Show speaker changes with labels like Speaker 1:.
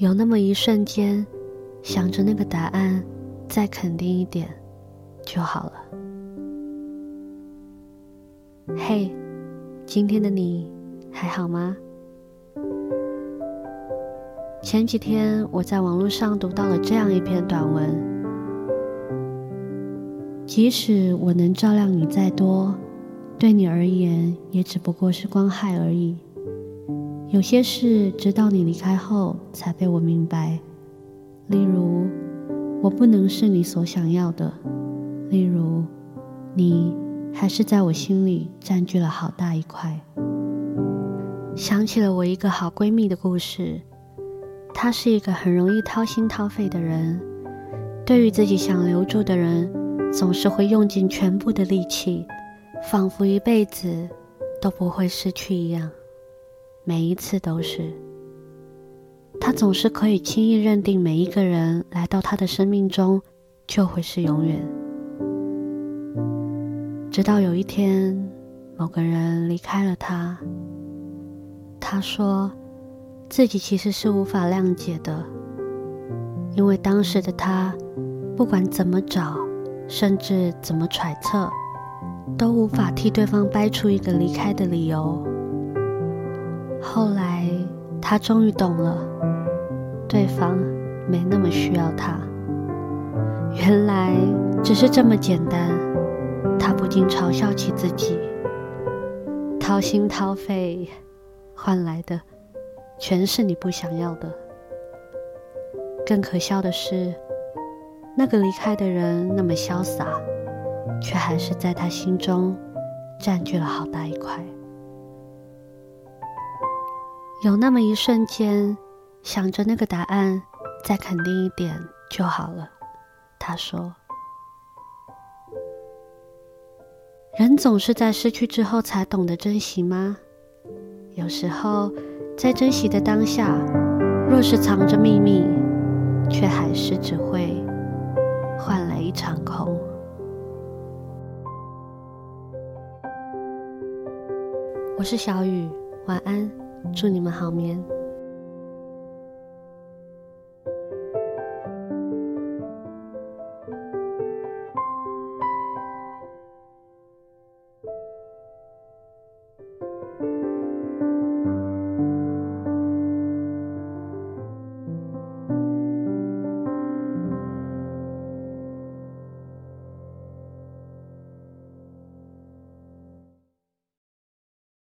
Speaker 1: 有那么一瞬间，想着那个答案，再肯定一点就好了。嘿，今天的你还好吗？前几天我在网络上读到了这样一篇短文：即使我能照亮你再多，对你而言也只不过是光害而已。有些事，直到你离开后才被我明白。例如，我不能是你所想要的；例如，你还是在我心里占据了好大一块。想起了我一个好闺蜜的故事，她是一个很容易掏心掏肺的人，对于自己想留住的人，总是会用尽全部的力气，仿佛一辈子都不会失去一样。每一次都是，他总是可以轻易认定每一个人来到他的生命中就会是永远。直到有一天，某个人离开了他，他说自己其实是无法谅解的，因为当时的他不管怎么找，甚至怎么揣测，都无法替对方掰出一个离开的理由。后来，他终于懂了，对方没那么需要他。原来只是这么简单，他不禁嘲笑起自己，掏心掏肺换来的，全是你不想要的。更可笑的是，那个离开的人那么潇洒，却还是在他心中占据了好大一块。有那么一瞬间，想着那个答案，再肯定一点就好了。他说：“人总是在失去之后才懂得珍惜吗？有时候，在珍惜的当下，若是藏着秘密，却还是只会换来一场空。”我是小雨，晚安。祝你们好眠。